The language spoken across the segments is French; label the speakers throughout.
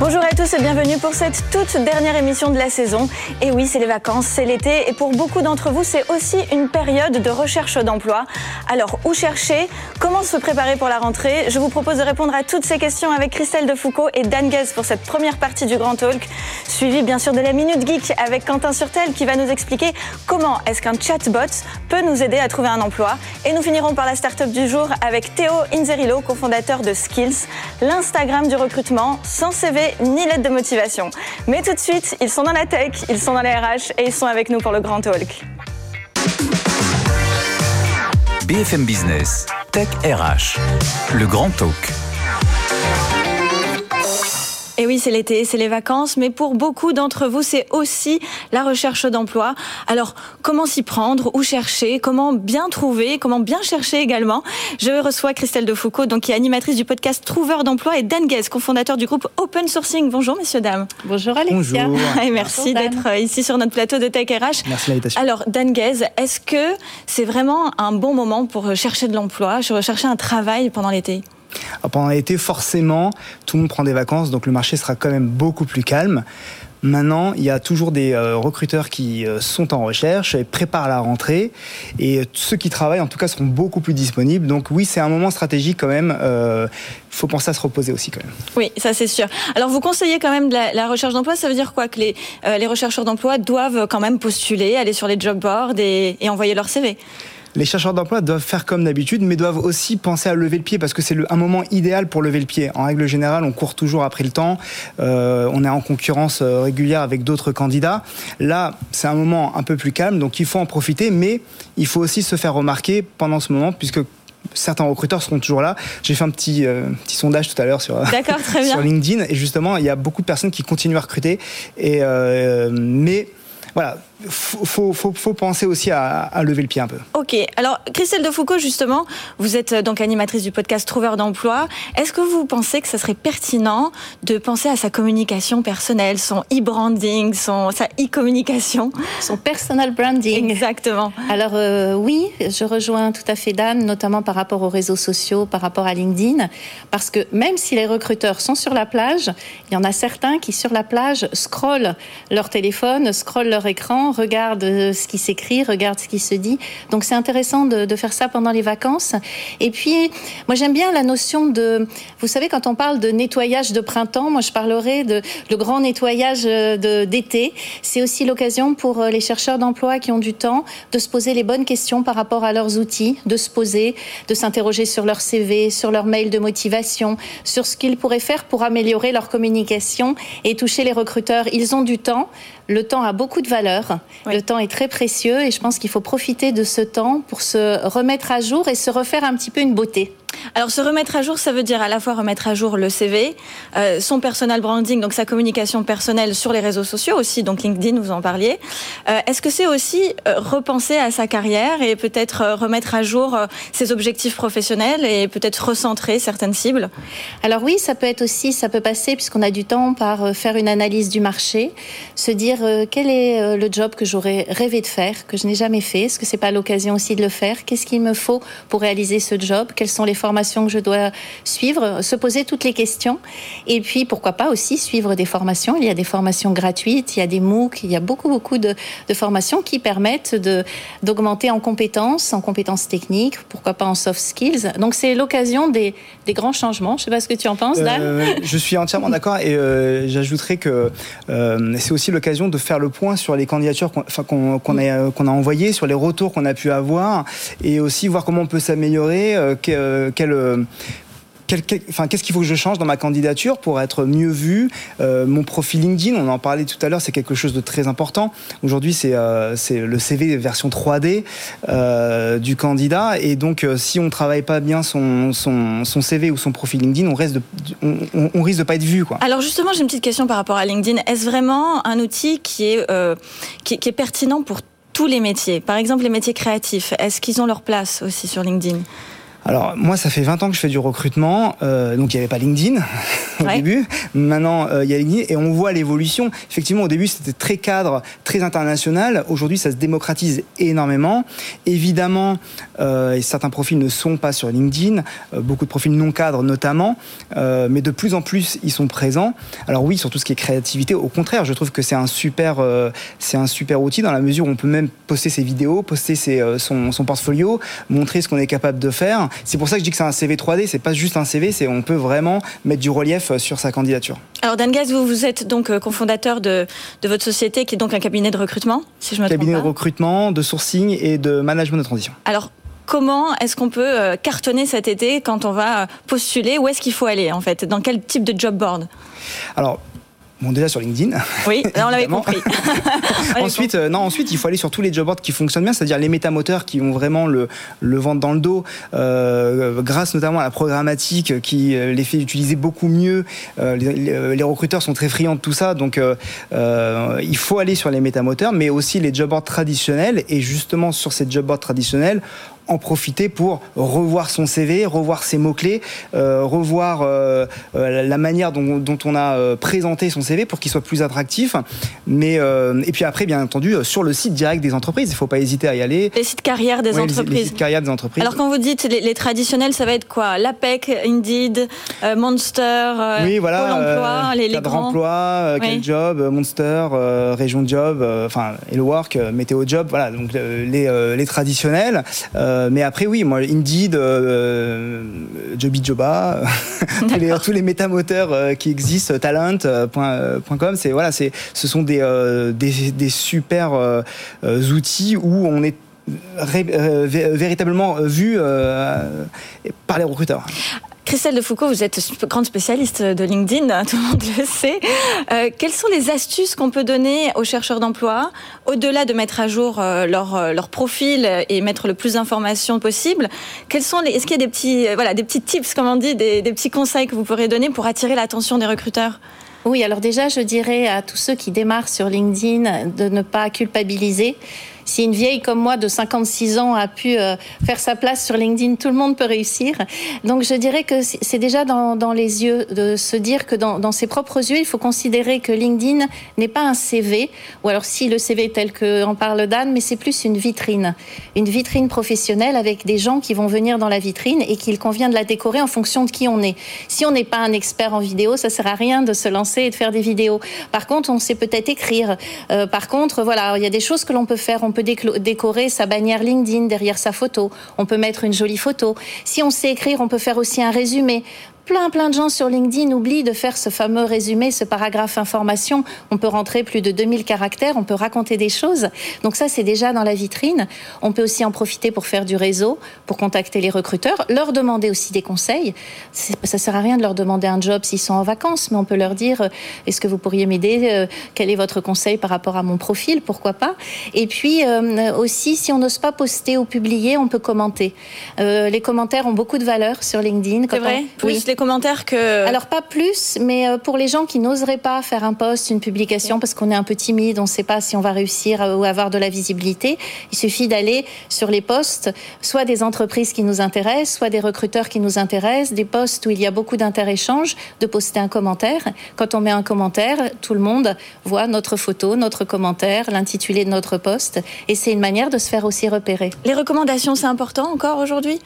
Speaker 1: Bonjour à tous et bienvenue pour cette toute dernière émission de la saison. Et oui, c'est les vacances, c'est l'été et pour beaucoup d'entre vous, c'est aussi une période de recherche d'emploi. Alors, où chercher? Comment se préparer pour la rentrée? Je vous propose de répondre à toutes ces questions avec Christelle Defoucault et Dan Guez pour cette première partie du Grand Talk, suivi bien sûr de la Minute Geek avec Quentin Surtel qui va nous expliquer comment est-ce qu'un chatbot peut nous aider à trouver un emploi. Et nous finirons par la start-up du jour avec Théo Inzerillo, cofondateur de Skills, l'Instagram du recrutement, sans CV ni lettre de motivation. Mais tout de suite, ils sont dans la tech, ils sont dans les RH et ils sont avec nous pour le Grand Talk.
Speaker 2: BFM Business, Tech RH, le Grand Talk.
Speaker 1: Et oui, c'est l'été, c'est les vacances, mais pour beaucoup d'entre vous, c'est aussi la recherche d'emploi. Alors, comment s'y prendre, où chercher, comment bien trouver, comment bien chercher également? Je reçois Christelle Defoucault, donc qui est animatrice du podcast Trouveur d'emploi, et Dan Guez, cofondateur du groupe Open Sourcing. Bonjour, messieurs, dames.
Speaker 3: Bonjour, Alexia.
Speaker 4: Bonjour.
Speaker 1: Et merci d'être euh, ici sur notre plateau de Tech RH.
Speaker 4: Merci l'invitation.
Speaker 1: Alors, Dan Guez, est-ce que c'est vraiment un bon moment pour chercher de l'emploi, chercher un travail pendant l'été
Speaker 4: Alors, pendant l'été, forcément, tout le monde prend des vacances, donc le marché sera quand même beaucoup plus calme. Maintenant, il y a toujours des euh, recruteurs qui euh, sont en recherche et préparent la rentrée. Et euh, ceux qui travaillent, en tout cas, seront beaucoup plus disponibles. Donc oui, c'est un moment stratégique quand même. Il faut penser à se reposer aussi quand même.
Speaker 1: Oui, ça c'est sûr. Alors vous conseillez quand même la, recherche d'emploi. Ça veut dire quoi Que les, euh, rechercheurs d'emploi doivent quand même postuler, aller sur les job boards et envoyer leur CV
Speaker 4: Les chercheurs d'emploi doivent faire comme d'habitude, mais doivent aussi penser à lever le pied parce que c'est un moment idéal pour lever le pied. En règle générale, on court toujours après le temps. euh, on est en concurrence euh, régulière avec d'autres candidats. Là, c'est un moment un peu plus calme, donc il faut en profiter, mais il faut aussi se faire remarquer pendant ce moment, puisque certains recruteurs seront toujours là. J'ai fait un petit, euh, petit sondage tout à l'heure sur, LinkedIn, et justement, il y a beaucoup de personnes qui continuent à recruter. Et, euh, mais voilà, faut, faut, faut, faut penser aussi à, à lever le pied un peu.
Speaker 1: Ok, alors Christelle Defoucault, justement, vous êtes euh, donc animatrice du podcast Trouveur d'emploi. Est-ce que vous pensez que ça serait pertinent de penser à sa communication personnelle, son e-branding, son, sa e-communication?
Speaker 3: Son personal branding.
Speaker 1: Exactement.
Speaker 3: Alors euh, oui, je rejoins tout à fait Dan, notamment par rapport aux réseaux sociaux, par rapport à LinkedIn, parce que même si les recruteurs sont sur la plage, il y en a certains qui sur la plage scrollent leur téléphone, scrollent leur écran, regardent euh, ce qui s'écrit, regardent ce qui se dit. Donc c'est intéressant de, de faire ça pendant les vacances. Et puis moi j'aime bien la notion de, vous savez quand on parle de nettoyage de printemps, moi je parlerai de le grand nettoyage euh, d'été. C'est aussi l'occasion pour euh, les chercheurs d'emploi qui ont du temps de se poser les bonnes questions par rapport à leurs outils, de se poser, de s'interroger sur leur CV, sur leur mail de motivation, sur ce qu'ils pourraient faire pour améliorer leur communication et toucher les recruteurs. Ils ont du temps. Le temps a beaucoup de valeur. Le temps est très précieux et je pense qu'il faut profiter de ce temps pour se remettre à jour et se refaire un petit peu une beauté.
Speaker 1: Alors se remettre à jour, ça veut dire à la fois remettre à jour le CV, euh, son personal branding, donc sa communication personnelle sur les réseaux sociaux aussi, donc LinkedIn, vous en parliez. Euh, Est-ce que c'est aussi euh, repenser à sa carrière et peut-être remettre à jour ses objectifs professionnels et peut-être recentrer certaines cibles?
Speaker 3: Alors oui, ça peut être aussi, ça peut passer puisqu'on a du temps par faire une analyse du marché, se dire quel est le job que j'aurais rêvé de faire, que je n'ai jamais fait, est-ce que c'est pas l'occasion aussi de le faire, qu'est-ce qu'il me faut pour réaliser ce job, quelles sont les que je dois suivre, se poser toutes les questions et puis pourquoi pas aussi suivre des formations, il y a des formations gratuites, il y a des MOOC, il y a beaucoup beaucoup de, formations qui permettent d'augmenter en compétences, en compétences techniques, pourquoi pas en soft skills. Donc c'est l'occasion des, grands changements. Je sais pas ce que tu en penses, Dan.
Speaker 4: Euh, je suis entièrement d'accord et euh, j'ajouterais que euh, c'est aussi l'occasion de faire le point sur les candidatures qu'on a, envoyées, sur les retours qu'on a pu avoir et aussi voir comment on peut s'améliorer, euh, que- euh, euh, qu'est-ce qu'il faut que je change dans ma candidature pour être mieux vu Euh, Mon profil LinkedIn, on en parlait tout à l'heure, c'est quelque chose de très important. Aujourd'hui, c'est euh, le CV version 3D euh, du candidat. Et donc, si on travaille pas bien son, CV ou son profil LinkedIn, on, risque de pas être vu.
Speaker 1: Alors justement, j'ai une petite question par rapport à LinkedIn. Est-ce vraiment un outil qui est pertinent pour tous les métiers? Par exemple, les métiers créatifs, est-ce qu'ils ont leur place aussi sur LinkedIn?
Speaker 4: Alors moi, ça fait 20 ans que je fais du recrutement, euh, donc il n'y avait pas LinkedIn au début. Maintenant, euh, il y a LinkedIn et on voit l'évolution. Effectivement, au début, c'était très cadre, très international. Aujourd'hui, ça se démocratise énormément. Évidemment, euh, certains profils ne sont pas sur LinkedIn, beaucoup de profils non cadres notamment, mais de plus en plus, ils sont présents. Alors oui, sur tout ce qui est créativité, au contraire, je trouve que c'est un super, c'est un super outil dans la mesure où on peut même poster ses vidéos, poster ses, son, son portfolio, montrer ce qu'on est capable de faire. C'est pour ça que je dis que c'est un CV 3D, c'est pas juste un CV, c'est on peut vraiment mettre du relief euh, sur sa candidature.
Speaker 1: Alors Dan Gaz, vous, vous êtes donc euh, cofondateur de, de, votre société qui est donc un cabinet de recrutement, si je me
Speaker 4: cabinet
Speaker 1: trompe
Speaker 4: pas. de recrutement, de sourcing et de management de transition.
Speaker 1: Alors comment est-ce qu'on peut euh, cartonner cet été quand on va postuler? Où est-ce qu'il faut aller en fait? Dans quel type de job board?
Speaker 4: Alors, Bon, déjà sur LinkedIn.
Speaker 1: Oui, on l'avait compris.
Speaker 4: ensuite, euh, non, ensuite, il faut aller sur tous les job boards qui fonctionnent bien, c'est-à-dire les métamoteurs qui ont vraiment le, le ventre dans le dos, euh, grâce notamment à la programmatique qui euh, les fait utiliser beaucoup mieux. Euh, les, les, recruteurs sont très friands de tout ça, donc euh, il faut aller sur les métamoteurs, mais aussi les job boards traditionnels. Et justement, sur ces job boards traditionnels, en profiter pour revoir son CV, revoir ses mots-clés, euh, revoir euh, euh, la manière dont, dont on a présenté son CV pour qu'il soit plus attractif. Mais, et puis après, bien entendu, sur le site direct des entreprises, il ne faut pas hésiter à y aller.
Speaker 1: Les sites carrière des entreprises. Les,
Speaker 4: sites des entreprises.
Speaker 1: Alors quand vous dites les, les traditionnels, ça va être quoi? L'APEC, Indeed, Monster,
Speaker 4: oui, voilà,
Speaker 1: Pôle emploi, les,
Speaker 4: les grands... emploi, oui. quel job, Monster, région job, enfin Hello Work, météo job, voilà, donc les, les traditionnels. Euh, mais après, oui, moi, Indeed, euh, Joby Joba, tous, les, tous les métamoteurs euh, qui existent, talent.com, c'est voilà, c'est ce sont des, des, des super outils où on est Ré, euh, véritablement vu euh, par les recruteurs.
Speaker 1: Christelle de Foucault, vous êtes grande spécialiste de LinkedIn, tout le monde le sait. Euh, quelles sont les astuces qu'on peut donner aux chercheurs d'emploi, au-delà de mettre à jour euh, leur, euh, leur, profil et mettre le plus d'informations possible? Est-ce qu'il y a des petits, voilà, des petits tips, comme on dit, des, des petits conseils que vous pourrez donner pour attirer l'attention des recruteurs?
Speaker 3: Oui, alors déjà, je dirais à tous ceux qui démarrent sur LinkedIn de ne pas culpabiliser si une vieille comme moi de 56 ans a pu euh, faire sa place sur LinkedIn, tout le monde peut réussir. Donc je dirais que c'est déjà dans, les yeux de se dire que dans, ses propres yeux, il faut considérer que LinkedIn n'est pas un CV, ou alors si le CV tel que en parle Dan, mais c'est plus une vitrine, une vitrine professionnelle avec des gens qui vont venir dans la vitrine et qu'il convient de la décorer en fonction de qui on est. Si on n'est pas un expert en vidéo, ça sert à rien de se lancer et de faire des vidéos. Par contre, on sait peut-être écrire. Euh, par contre, voilà, il y a des choses que l'on peut faire. Décorer sa bannière LinkedIn derrière sa photo. On peut mettre une jolie photo. Si on sait écrire, on peut faire aussi un résumé plein plein de gens sur LinkedIn oublient de faire ce fameux résumé, ce paragraphe information. On peut rentrer plus de 2000 caractères, on peut raconter des choses. Donc ça, c'est déjà dans la vitrine. On peut aussi en profiter pour faire du réseau, pour contacter les recruteurs, leur demander aussi des conseils. Ça sert à rien de leur demander un job s'ils sont en vacances, mais on peut leur dire, euh, est-ce que vous pourriez m'aider euh, Quel est votre conseil par rapport à mon profil Pourquoi pas Et puis euh, aussi, si on n'ose pas poster ou publier, on peut commenter. Euh, les commentaires ont beaucoup de valeur sur LinkedIn.
Speaker 1: C'est vrai
Speaker 3: on...
Speaker 1: oui les commentaires que...
Speaker 3: Alors pas plus, mais euh, pour les gens qui n'oseraient pas faire un post, une publication, parce qu'on est un peu timide, on ne sait pas si on va réussir ou avoir de la visibilité, il suffit d'aller sur les posts, soit des entreprises qui nous intéressent, soit des recruteurs qui nous intéressent, des posts où il y a beaucoup d'inter-échanges, de poster un commentaire. Quand on met un commentaire, tout le monde voit notre photo, notre commentaire, l'intitulé de notre post, et c'est une manière de se faire aussi repérer.
Speaker 1: Les recommandations, c'est important encore aujourd'hui?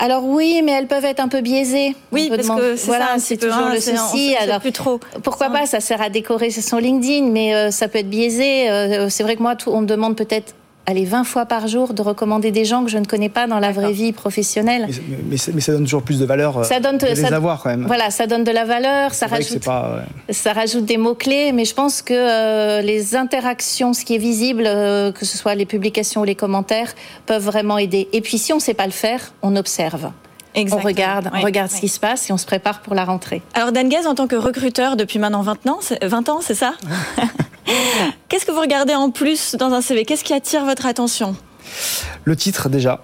Speaker 3: Alors oui, mais elles peuvent être un peu biaisées.
Speaker 1: Oui, parce que c'est
Speaker 3: voilà, c'est toujours
Speaker 1: hein,
Speaker 3: le souci. Alors
Speaker 1: plus trop.
Speaker 3: Pourquoi pas Ça sert à décorer son LinkedIn, mais euh, ça peut être biaisé. Euh, c'est vrai que moi, tout, on me demande peut-être allez, 20 fois par jour de recommander des gens que je ne connais pas dans la vraie vie professionnelle.
Speaker 4: Mais, mais, mais, ça donne toujours plus de valeur
Speaker 3: ça donne,
Speaker 4: de les
Speaker 3: ça,
Speaker 4: avoir quand même.
Speaker 3: Voilà, ça donne de la valeur, ça rajoute,
Speaker 4: pas, ouais.
Speaker 3: ça rajoute des mots-clés, mais je pense que euh, les interactions, ce qui est visible, euh, que ce soit les publications ou les commentaires, peuvent vraiment aider. Et puis si on ne sait pas le faire, on observe.
Speaker 1: Exactement.
Speaker 3: On regarde, on regarde ce qui se passe et on se prépare pour la rentrée.
Speaker 1: Alors Dan Gaz, en tant que recruteur depuis maintenant 20 ans, 20 ans, c'est ça? Qu'est-ce que vous regardez en plus dans un CV Qu'est-ce qui attire votre attention?
Speaker 4: Le titre déjà.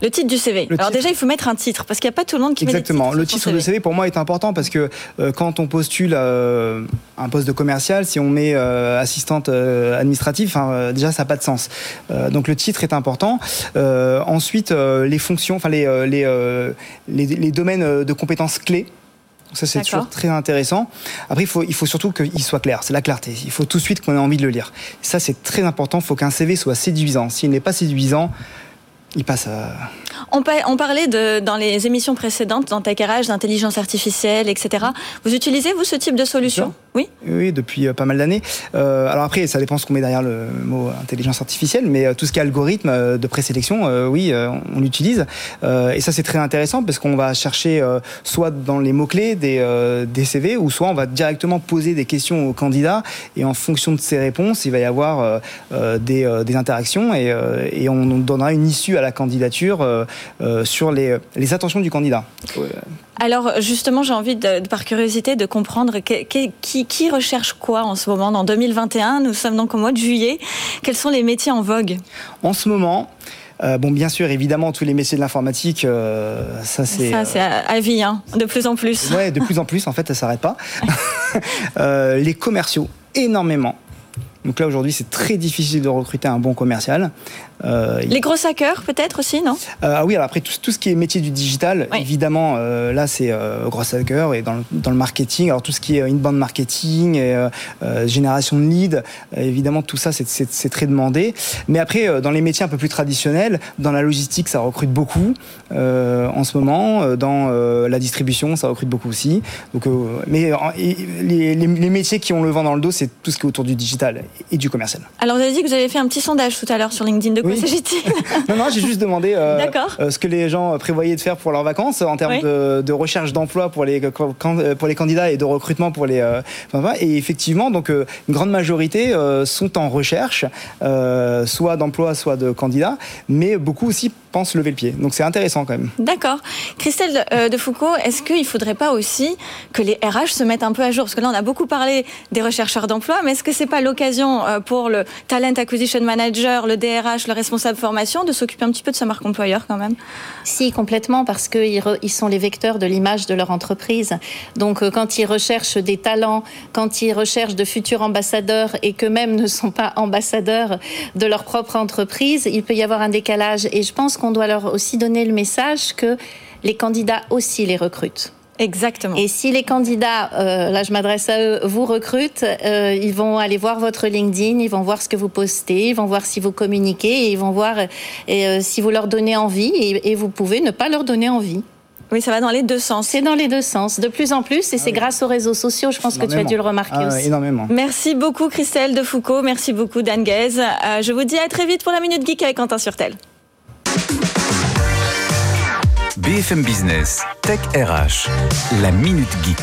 Speaker 1: Le titre du CV. Alors déjà, il faut mettre un titre parce qu'il n'y a pas tout le monde qui
Speaker 4: Exactement.
Speaker 1: met des
Speaker 4: le titre du CV pour moi est important parce que euh, quand on postule euh, un poste de commercial, si on met euh, assistante administrative, déjà ça n'a pas de sens. donc le titre est important. ensuite, les fonctions, enfin les, les, les, domaines de compétences clés. Ça, c'est toujours très intéressant. Après, il faut, il faut surtout qu'il soit clair. C'est la clarté. Il faut tout de suite qu'on ait envie de le lire. Ça, c'est très important. Il faut qu'un CV soit séduisant. S'il n'est pas séduisant, il passe à...
Speaker 1: On, parlait de, dans les émissions précédentes, dans d'intelligence artificielle, etc. Vous utilisez, vous, ce type de solution?
Speaker 4: Oui? Oui, depuis euh, pas mal d'années. Euh, alors après, ça dépend ce qu'on met derrière le mot intelligence artificielle, mais euh, tout ce qui est algorithme de présélection, oui, on l'utilise. et ça, c'est très intéressant parce qu'on va chercher soit dans les mots-clés des, des, CV, ou soit on va directement poser des questions aux candidats, et en fonction de ces réponses, il va y avoir des, des, interactions, et, et on donnera une issue à la candidature sur les, les, attentions du candidat.
Speaker 1: Alors justement, j'ai envie, de, par curiosité, de comprendre qui, qui, recherche quoi en ce moment, en 2021. Nous sommes donc au mois de juillet. Quels sont les métiers en vogue?
Speaker 4: En ce moment, euh, bon, bien sûr, évidemment, tous les métiers de l'informatique, ça c'est.
Speaker 1: Ça c'est à, vie, hein, de plus en plus.
Speaker 4: Ouais, de plus en plus, en fait, ça s'arrête pas. les commerciaux, énormément. Donc là, aujourd'hui, c'est très difficile de recruter un bon commercial.
Speaker 1: Euh, les gros hackers, peut-être aussi, non?
Speaker 4: Euh, Ah oui, alors après, tout, ce qui est métier du digital, évidemment, euh, là, c'est gros hackers et dans le, dans le, marketing. Alors, tout ce qui est inbound marketing, et, génération de leads, évidemment, tout ça, c'est très demandé. Mais après, dans les métiers un peu plus traditionnels, dans la logistique, ça recrute beaucoup en ce moment. Dans la distribution, ça recrute beaucoup aussi. Donc, mais les, les, métiers qui ont le vent dans le dos, c'est tout ce qui est autour du digital et du commercial.
Speaker 1: Alors, vous avez dit que vous avez fait un petit sondage tout à l'heure sur LinkedIn. De
Speaker 4: non, non, j'ai juste demandé euh, euh, ce que les gens prévoyaient de faire pour leurs vacances en termes de, recherche d'emploi pour les, pour les candidats et de recrutement pour les. Euh, et effectivement, donc une grande majorité sont en recherche, soit d'emploi, soit de candidats, mais beaucoup aussi pensent lever le pied. Donc c'est intéressant quand même.
Speaker 1: D'accord. Christelle de Foucault, est-ce qu'il ne faudrait pas aussi que les RH se mettent un peu à jour? Parce que là, on a beaucoup parlé des rechercheurs d'emploi, mais est-ce que c'est pas l'occasion pour le Talent Acquisition Manager, le DRH, le responsable formation de s'occuper un petit peu de sa marque employeur quand même
Speaker 3: Si, complètement, parce qu'ils ils sont les vecteurs de l'image de leur entreprise. Donc euh, quand ils recherchent des talents, quand ils recherchent de futurs ambassadeurs et qu'eux-mêmes ne sont pas ambassadeurs de leur propre entreprise, il peut y avoir un décalage. Et je pense qu'on doit leur aussi donner le message que les candidats aussi les recrutent.
Speaker 1: Exactement.
Speaker 3: Et si les candidats, euh, là je m'adresse à eux, vous recrutent, euh, ils vont aller voir votre LinkedIn, ils vont voir ce que vous postez, ils vont voir si vous communiquez, et ils vont voir euh, si vous leur donnez envie, et, vous pouvez ne pas leur donner envie.
Speaker 1: Oui, ça va dans les deux sens.
Speaker 3: C'est dans les deux sens, de plus en plus, et c'est ah grâce aux réseaux sociaux, je pense que tu as dû le remarquer ah, aussi.
Speaker 4: Énormément.
Speaker 1: Merci beaucoup Christelle de Foucault, merci beaucoup Dan Guez. je vous dis à très vite pour la Minute Geek avec Quentin Surtel.
Speaker 2: BFM Business, Tech RH, la Minute Geek.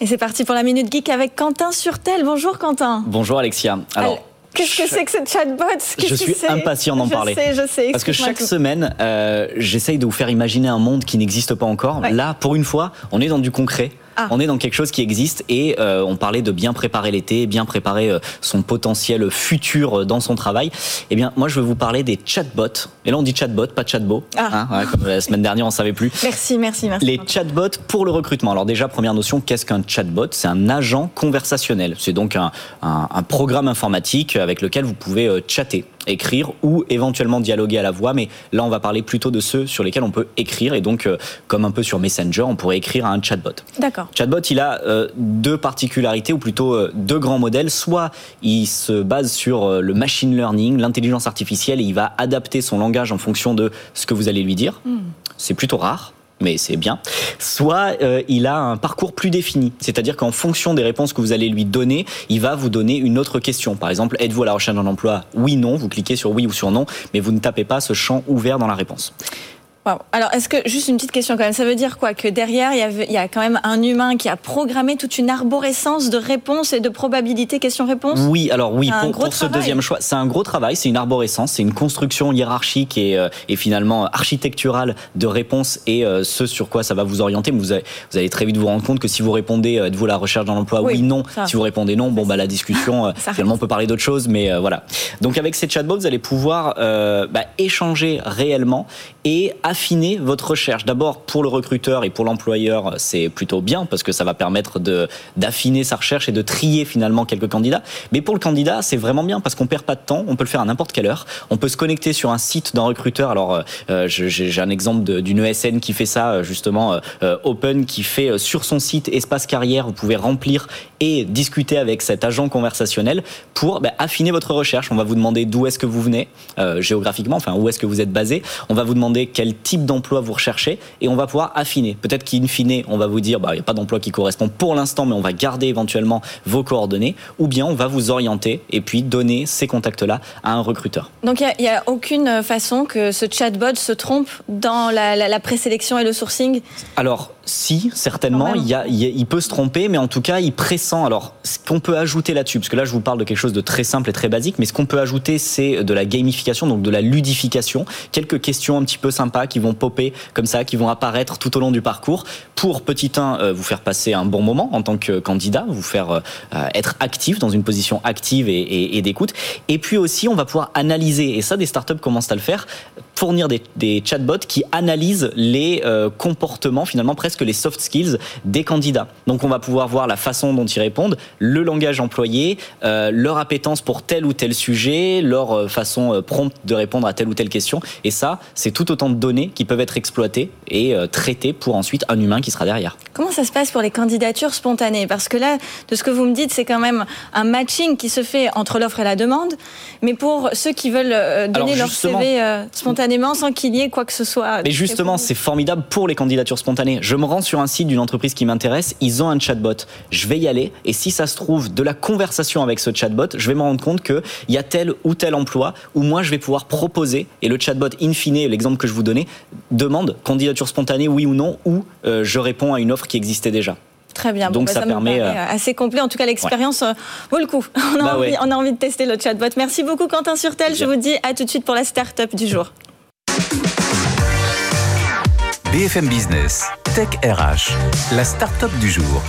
Speaker 1: Et c'est parti pour la Minute Geek avec Quentin Surtel. Bonjour Quentin.
Speaker 5: Bonjour Alexia. Alors,
Speaker 1: Qu'est-ce que c'est que ce chatbot?
Speaker 5: Je suis impatient d'en parler.
Speaker 1: Je sais, je sais.
Speaker 5: Parce que chaque semaine, euh, j'essaye de vous faire imaginer un monde qui n'existe pas encore. Là, pour une fois, on est dans du concret. Ah. On est dans quelque chose qui existe et euh, on parlait de bien préparer l'été, bien préparer euh, son potentiel futur euh, dans son travail. Eh bien, moi, je vais vous parler des chatbots. Et là, on dit chatbot, pas chatbot. Ah. Hein, comme la semaine dernière, on savait plus.
Speaker 1: Merci, merci, merci.
Speaker 5: Les chatbots pour le recrutement. Alors déjà, première notion, qu'est-ce qu'un chatbot? C'est un agent conversationnel. C'est donc un, un, programme informatique avec lequel vous pouvez chatter écrire ou éventuellement dialoguer à la voix. Mais là, on va parler plutôt de ceux sur lesquels on peut écrire. Et donc, euh, comme un peu sur Messenger, on pourrait écrire à un chatbot.
Speaker 1: D'accord.
Speaker 5: Chatbot, il a euh, deux particularités, ou plutôt euh, deux grands modèles. Soit il se base sur le machine learning, l'intelligence artificielle, et il va adapter son langage en fonction de ce que vous allez lui dire. Hmm. C'est plutôt rare mais c'est bien. Soit euh, il a un parcours plus défini, c'est-à-dire qu'en fonction des réponses que vous allez lui donner, il va vous donner une autre question. Par exemple, êtes-vous à la recherche d'un emploi? Oui, non. Vous cliquez sur oui ou sur non, mais vous ne tapez pas ce champ ouvert dans la réponse.
Speaker 1: Alors, est-ce que, juste une petite question quand même, ça veut dire quoi Que derrière, il y, a, quand même un humain qui a programmé toute une arborescence de réponses et de probabilités questions-réponses?
Speaker 5: Oui, alors oui, pour, pour ce deuxième choix, c'est un gros travail, c'est une arborescence, c'est une construction hiérarchique et, euh, et, finalement architecturale de réponses et euh, ce sur quoi ça va vous orienter. Vous, avez, vous allez très vite vous rendre compte que si vous répondez, euh, êtes-vous la recherche dans l'emploi Oui, non. Si vous répondez non, bon, bah, la discussion, finalement, on peut parler d'autre chose, mais voilà. Donc, avec ces chatbots, vous allez pouvoir bah, échanger réellement et affiner votre recherche. D'abord, pour le recruteur et pour l'employeur, c'est plutôt bien parce que ça va permettre d'affiner sa recherche et de trier finalement quelques candidats. Mais pour le candidat, c'est vraiment bien parce qu'on perd pas de temps, on peut le faire à n'importe quelle heure. On peut se connecter sur un site d'un recruteur. Alors, euh, j'ai un exemple d'une ESN qui fait ça, euh, justement, euh, Open, qui fait sur son site espace carrière, vous pouvez remplir et discuter avec cet agent conversationnel pour bah, affiner votre recherche. On va vous demander d'où est-ce que vous venez euh, géographiquement, enfin où est-ce que vous êtes basé. On va vous demander quel type d'emploi vous recherchez et on va pouvoir affiner. Peut-être qu'in fine, on va vous dire bah il n'y a pas d'emploi qui correspond pour l'instant, mais on va garder éventuellement vos coordonnées. Ou bien on va vous orienter et puis donner ces contacts-là à un recruteur.
Speaker 1: Donc il n'y a, a, aucune façon que ce chatbot se trompe dans la, la, la présélection et le sourcing?
Speaker 5: Alors si, certainement, il, y a, il, peut se tromper, mais en tout cas, il pressent. Alors, ce qu'on peut ajouter là-dessus, parce que là, je vous parle de quelque chose de très simple et très basique, mais ce qu'on peut ajouter, c'est de la gamification, donc de la ludification. Quelques questions un petit peu sympas qui vont popper comme ça, qui vont apparaître tout au long du parcours pour, petit 1, euh, vous faire passer un bon moment en tant que candidat, vous faire euh, être actif dans une position active et, et, et d'écoute. Et puis aussi, on va pouvoir analyser, et ça, des startups commencent à le faire, fournir des, des chatbots qui analysent les euh, comportements, finalement, presque que les soft skills des candidats. Donc on va pouvoir voir la façon dont ils répondent, le langage employé, euh, leur appétence pour tel ou tel sujet, leur euh, façon euh, prompte de répondre à telle ou telle question. Et ça, c'est tout autant de données qui peuvent être exploitées et euh, traitées pour ensuite un humain qui sera derrière.
Speaker 1: Comment ça se passe pour les candidatures spontanées? Parce que là, de ce que vous me dites, c'est quand même un matching qui se fait entre l'offre et la demande. Mais pour ceux qui veulent donner leur CV euh, spontanément sans qu'il y ait quoi que ce soit.
Speaker 5: Mais justement, c'est formidable pour les candidatures spontanées. Je me rends sur un site d'une entreprise qui m'intéresse, ils ont un chatbot. Je vais y aller et si ça se trouve de la conversation avec ce chatbot, je vais me rendre compte qu'il y a tel ou tel emploi où moi je vais pouvoir proposer et le chatbot in fine, l'exemple que je vous donnais, demande candidature spontanée oui ou non ou euh, je réponds à une offre qui existait déjà.
Speaker 1: Très bien.
Speaker 5: Donc
Speaker 1: bon,
Speaker 5: ça,
Speaker 1: ça
Speaker 5: permet
Speaker 1: euh... assez complet. En tout cas, l'expérience ouais. vaut le coup. On a, bah envie, ouais. on a envie de tester le chatbot. Merci beaucoup, Quentin Surtel. Je vous dis à tout de suite pour la start-up du jour.
Speaker 2: BFM Business, Tech RH, la start-up du jour.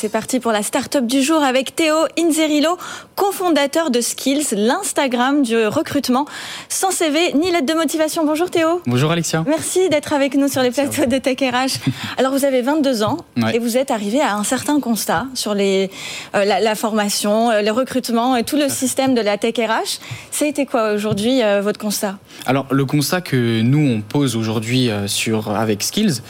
Speaker 1: C'est parti pour la start-up du jour avec Théo Inzerillo, cofondateur de Skills, l'Instagram du recrutement, sans CV ni lettre de motivation. Bonjour Théo.
Speaker 6: Bonjour Alexia.
Speaker 1: Merci d'être avec nous sur les plateaux de Tech RH. Alors vous avez 22 ans ouais. et vous êtes arrivé à un certain constat sur les, euh, la, la, formation, euh, le recrutement et tout le système de la Tech RH. Ça a été quoi aujourd'hui euh, votre constat?
Speaker 6: Alors le constat que nous on pose aujourd'hui sur avec Skills,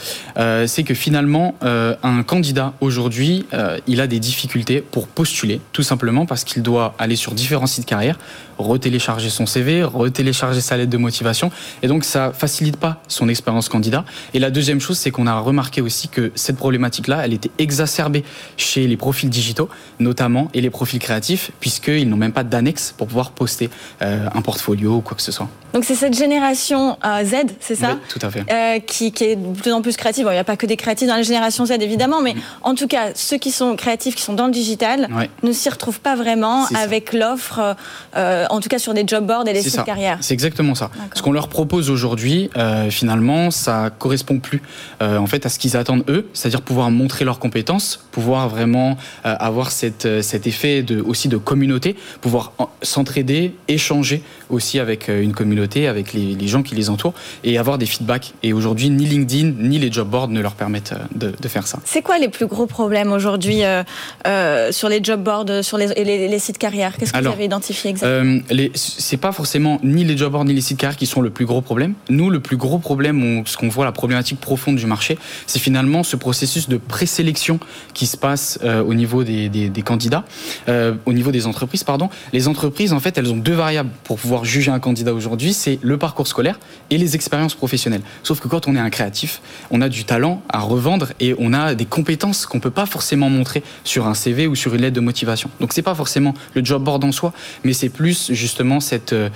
Speaker 6: c'est que finalement un candidat aujourd'hui euh, il a des difficultés pour postuler, tout simplement parce qu'il doit aller sur différents sites carrière, retélécharger son CV, retélécharger sa lettre de motivation, et donc ça facilite pas son expérience candidat. Et la deuxième chose, c'est qu'on a remarqué aussi que cette problématique-là, elle était exacerbée chez les profils digitaux, notamment, et les profils créatifs, puisqu'ils n'ont même pas d'annexe pour pouvoir poster euh, un portfolio ou quoi que ce soit.
Speaker 1: Donc c'est cette génération euh, Z, c'est ça?
Speaker 6: Oui, tout à fait.
Speaker 1: Qui, qui, est de plus en plus créative. Bon, il n'y a pas que des créatifs dans la génération Z, évidemment, mais mmh. en tout cas, ceux qui sont créatifs, qui sont dans le digital, ouais. ne s'y retrouvent pas vraiment avec l'offre, euh, en tout cas sur des job boards et les sites carrières.
Speaker 6: C'est exactement ça. Ce qu'on leur propose aujourd'hui, euh, finalement, ça correspond plus euh, en fait à ce qu'ils attendent eux, c'est-à-dire pouvoir montrer leurs compétences, pouvoir vraiment avoir cette, cet effet de, aussi de communauté, pouvoir s'entraider, échanger aussi avec une communauté, avec les, les, gens qui les entourent et avoir des feedbacks. Et aujourd'hui, ni LinkedIn ni les job boards ne leur permettent de, de faire ça.
Speaker 1: C'est quoi les plus gros problèmes aujourd'hui euh, euh, sur les job boards, sur les, les, les sites carrières? Qu'est-ce que Alors, vous avez identifié exactement?
Speaker 6: euh, C'est pas forcément ni les job boards ni les sites carrières qui sont le plus gros problème. Nous, le plus gros problème, on, ce qu'on voit, la problématique profonde du marché, c'est finalement ce processus de présélection qui se passe euh, au niveau des, des, des candidats, euh, au niveau des entreprises, pardon. Les entreprises, en fait, elles ont deux variables pour pouvoir juger un candidat aujourd'hui, c'est le parcours scolaire et les expériences professionnelles. Sauf que quand on est un créatif, on a du talent à revendre et on a des compétences qu'on peut pas forcément forcément montré sur un CV ou sur une lettre de motivation. Donc c'est pas forcément le job board en soi, mais c'est plus justement cette, euh,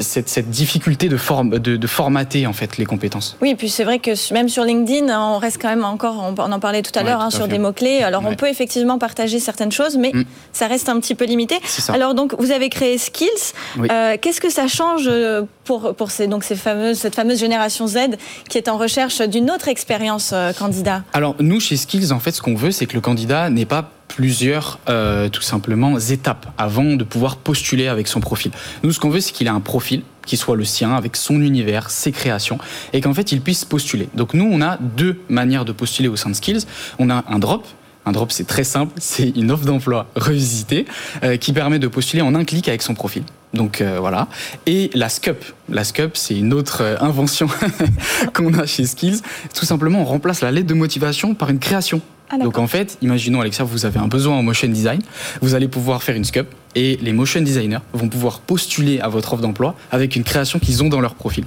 Speaker 6: cette, cette, difficulté de, forme, de, de, formater en fait les compétences.
Speaker 1: Oui, et puis c'est vrai que même sur LinkedIn, on reste quand même encore, on en parlait tout à l'heure, hein, sur des mots-clés. Alors on peut effectivement partager certaines choses, mais mm. ça reste un petit peu limité. Alors donc vous avez créé Skills. Euh, qu'est-ce que ça change pour, pour ces, donc ces fameuses, cette fameuse génération Z qui est en recherche d'une autre expérience euh, candidat?
Speaker 6: Alors nous, chez Skills, en fait, ce qu'on veut, c'est que le candidat n'ait pas plusieurs, euh, tout simplement, étapes avant de pouvoir postuler avec son profil. Nous, ce qu'on veut, c'est qu'il ait un profil qui soit le sien, avec son univers, ses créations, et qu'en fait, il puisse postuler. Donc nous, on a deux manières de postuler au sein de Skills. On a un drop, un drop, c'est très simple, c'est une offre d'emploi revisitée euh, qui permet de postuler en un clic avec son profil. Donc euh, voilà. Et la SCUP. La SCUP, c'est une autre invention qu'on a chez Skills. Tout simplement, on remplace la lettre de motivation par une création. Ah, Donc en fait, imaginons Alexia, vous avez un besoin en motion design, vous allez pouvoir faire une SCUP et les motion designers vont pouvoir postuler à votre offre d'emploi avec une création qu'ils ont dans leur profil.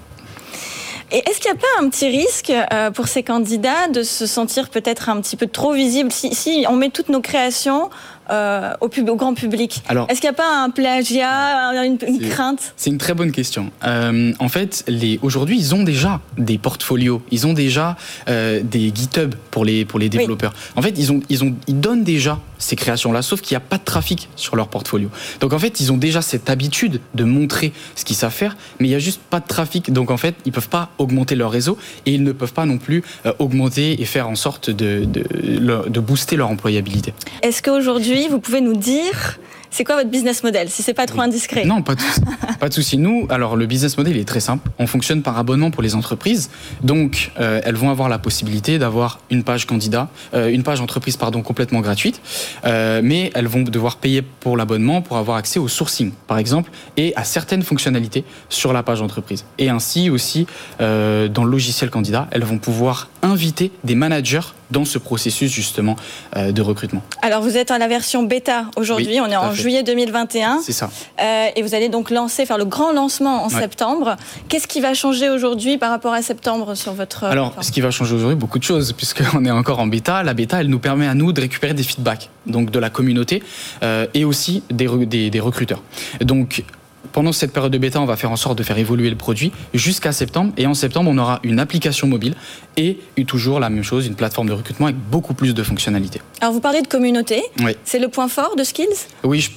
Speaker 1: Et est-ce qu'il n'y a pas un petit risque euh, pour ces candidats de se sentir peut-être un petit peu trop visible si, si on met toutes nos créations euh, au, au, grand public Est-ce qu'il n'y a pas un plagiat, une, crainte?
Speaker 6: C'est une très bonne question. Euh, en fait, aujourd'hui, ils ont déjà des portfolios, ils ont déjà euh, des GitHub pour les, pour les développeurs. En fait, ils, ont, ils, ont, ils donnent déjà ces créations-là, sauf qu'il n'y a pas de trafic sur leur portfolio. Donc en fait, ils ont déjà cette habitude de montrer ce qu'ils savent faire, mais il n'y a juste pas de trafic. Donc en fait, ils ne peuvent pas augmenter leur réseau et ils ne peuvent pas non plus augmenter et faire en sorte de, de, de booster leur employabilité.
Speaker 1: Est-ce qu'aujourd'hui, vous pouvez nous dire c'est quoi votre business model, si c'est pas trop indiscret
Speaker 6: Non, pas de souci. pas de souci. Nous, alors le business model est très simple. On fonctionne par abonnement pour les entreprises. Donc, euh, elles vont avoir la possibilité d'avoir une page candidat, euh, une page entreprise pardon complètement gratuite, euh, mais elles vont devoir payer pour l'abonnement pour avoir accès au sourcing, par exemple, et à certaines fonctionnalités sur la page entreprise. Et ainsi aussi, dans le logiciel candidat, elles vont pouvoir inviter des managers dans ce processus justement de recrutement.
Speaker 1: Alors, vous êtes à la version bêta aujourd'hui. on est en juillet 2021.
Speaker 6: C'est ça.
Speaker 1: Euh, et vous allez donc lancer, faire le grand lancement en septembre. Qu'est-ce qui va changer aujourd'hui par rapport à septembre sur votre...
Speaker 6: Alors, ce qui va changer aujourd'hui, beaucoup de choses, puisqu'on est encore en bêta. La bêta, elle nous permet à nous de récupérer des feedbacks, donc de la communauté, euh, et aussi des, des, des recruteurs. Donc, pendant cette période de bêta, on va faire en sorte de faire évoluer le produit jusqu'à septembre. Et en septembre, on aura une application mobile et toujours la même chose, une plateforme de recrutement avec beaucoup plus de fonctionnalités.
Speaker 1: Alors, vous parlez de communauté.
Speaker 6: Oui.
Speaker 1: C'est le point fort de Skills?
Speaker 6: Oui,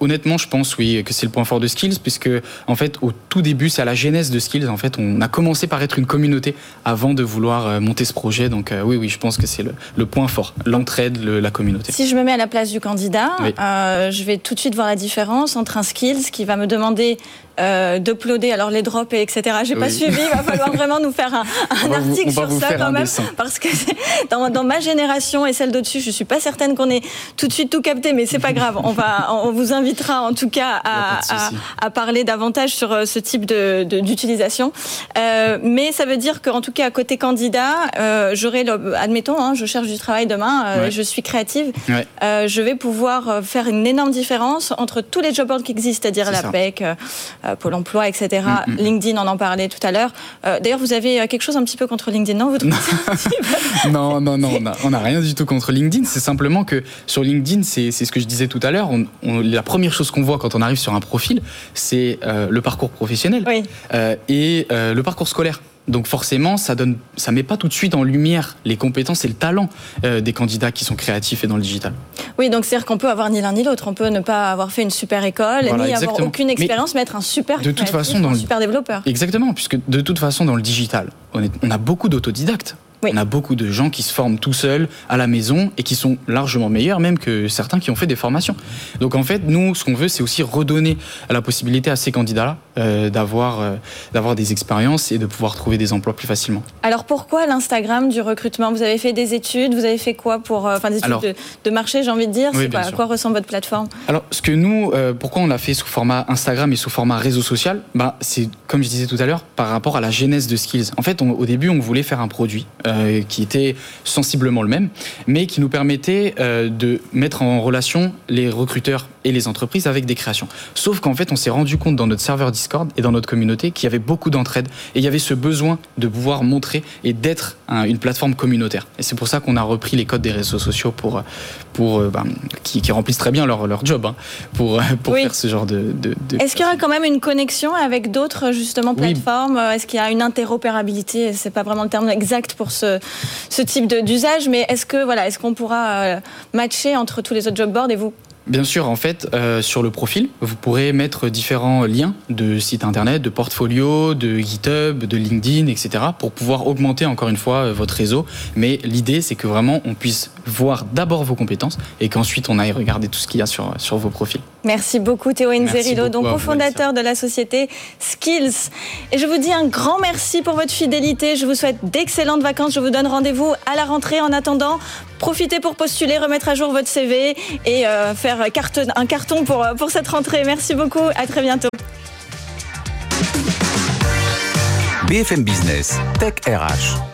Speaker 6: honnêtement, je pense oui que c'est le point fort de Skills, puisque en fait, au tout début, c'est à la genèse de Skills. En fait, on a commencé par être une communauté avant de vouloir euh, monter ce projet. Donc, euh, oui, oui, je pense que c'est le, point fort, l'entraide, la communauté.
Speaker 1: Si je me mets à la place du candidat, euh, je vais tout de suite voir la différence entre un Skills qui va me demander demander euh, d'uploader alors les drops et etc. J'ai pas suivi, il va falloir vraiment nous faire un, article sur ça quand même, parce que dans, dans, ma génération et celle d'au-dessus, je suis pas certaine qu'on ait tout de suite tout capté, mais c'est pas grave. On va, on vous invitera en tout cas à, à, parler davantage sur euh, ce type de, d'utilisation. Euh, mais ça veut dire qu'en tout cas à côté candidat, euh, j'aurai, admettons, hein, je cherche du travail demain, euh, je suis créative, je vais pouvoir faire une énorme différence entre tous les job boards qui existent, c'est-à-dire la PEC. Euh, Pôle emploi, etc. Mm, mm. LinkedIn, on en parlait tout à l'heure. Euh, d'ailleurs, vous avez euh, quelque chose un petit peu contre LinkedIn, non
Speaker 6: Non, non, non, on n'a rien du tout contre LinkedIn. C'est simplement que sur LinkedIn, c'est ce que je disais tout à l'heure, la première chose qu'on voit quand on arrive sur un profil, c'est le parcours professionnel et le parcours scolaire. Donc forcément, ça donne, ça met pas tout de suite en lumière les compétences et le talent euh, des candidats qui sont créatifs et dans le digital.
Speaker 1: Oui, donc c'est-à-dire qu'on peut avoir ni l'un ni l'autre. On peut ne pas avoir fait une super école, ni avoir aucune expérience, mais, être un super,
Speaker 6: de toute façon, dans
Speaker 1: super développeur.
Speaker 6: Exactement, puisque de toute façon, dans le digital, on a beaucoup d'autodidactes. On a beaucoup de gens qui se forment tout seuls à la maison et qui sont largement meilleurs même que certains qui ont fait des formations. Donc en fait, nous, ce qu'on veut, c'est aussi redonner la possibilité à ces candidats-là euh, d'avoir euh, d'avoir des expériences et de pouvoir trouver des emplois plus facilement.
Speaker 1: Alors pourquoi l'Instagram du recrutement? Vous avez fait des études, vous avez fait quoi pour euh, enfin des études de, marché, j'ai envie de dire. c'est à quoi ressemble votre plateforme?
Speaker 6: Alors ce que nous, pourquoi on l'a fait sous format Instagram et sous format réseau social? Bah c'est comme je disais tout à l'heure par rapport à la genèse de Skills. En fait, au début, on voulait faire un produit euh, qui était sensiblement le même, mais qui nous permettait euh, de mettre en relation les recruteurs et les entreprises avec des créations. Sauf qu'en fait, on s'est rendu compte dans notre serveur Discord et dans notre communauté qu'il y avait beaucoup d'entraide et il y avait ce besoin de pouvoir montrer et d'être une plateforme communautaire. Et c'est pour ça qu'on a repris les codes des réseaux sociaux pour, pour ben, qui, remplissent très bien leur, leur job hein, pour, pour faire ce genre de.
Speaker 1: Est-ce qu'il y aura quand même une connexion avec d'autres justement plateformes? Est-ce qu'il y a une interopérabilité? C'est pas vraiment le terme exact pour ce, ce type d'usage, mais est-ce que voilà, est-ce qu'on pourra euh, matcher entre tous les autres job boards et vous
Speaker 6: Bien sûr, en fait, euh, sur le profil, vous pourrez mettre différents liens de sites internet, de portfolio, de GitHub, de LinkedIn, etc., pour pouvoir augmenter encore une fois euh, votre réseau. Mais l'idée, c'est que vraiment, on puisse voir d'abord vos compétences et qu'ensuite on aille regarder tout ce qu'il y a sur, sur vos profils.
Speaker 1: Merci beaucoup Théo Enzerillo, donc cofondateur de la société Skills. Et je vous dis un grand merci pour votre fidélité. Je vous souhaite d'excellentes vacances. Je vous donne rendez-vous à la rentrée. En attendant, profitez pour postuler, remettre à jour votre CV et euh, faire un carton pour, pour cette rentrée. Merci beaucoup. À très bientôt.
Speaker 2: BFM Business, Tech RH.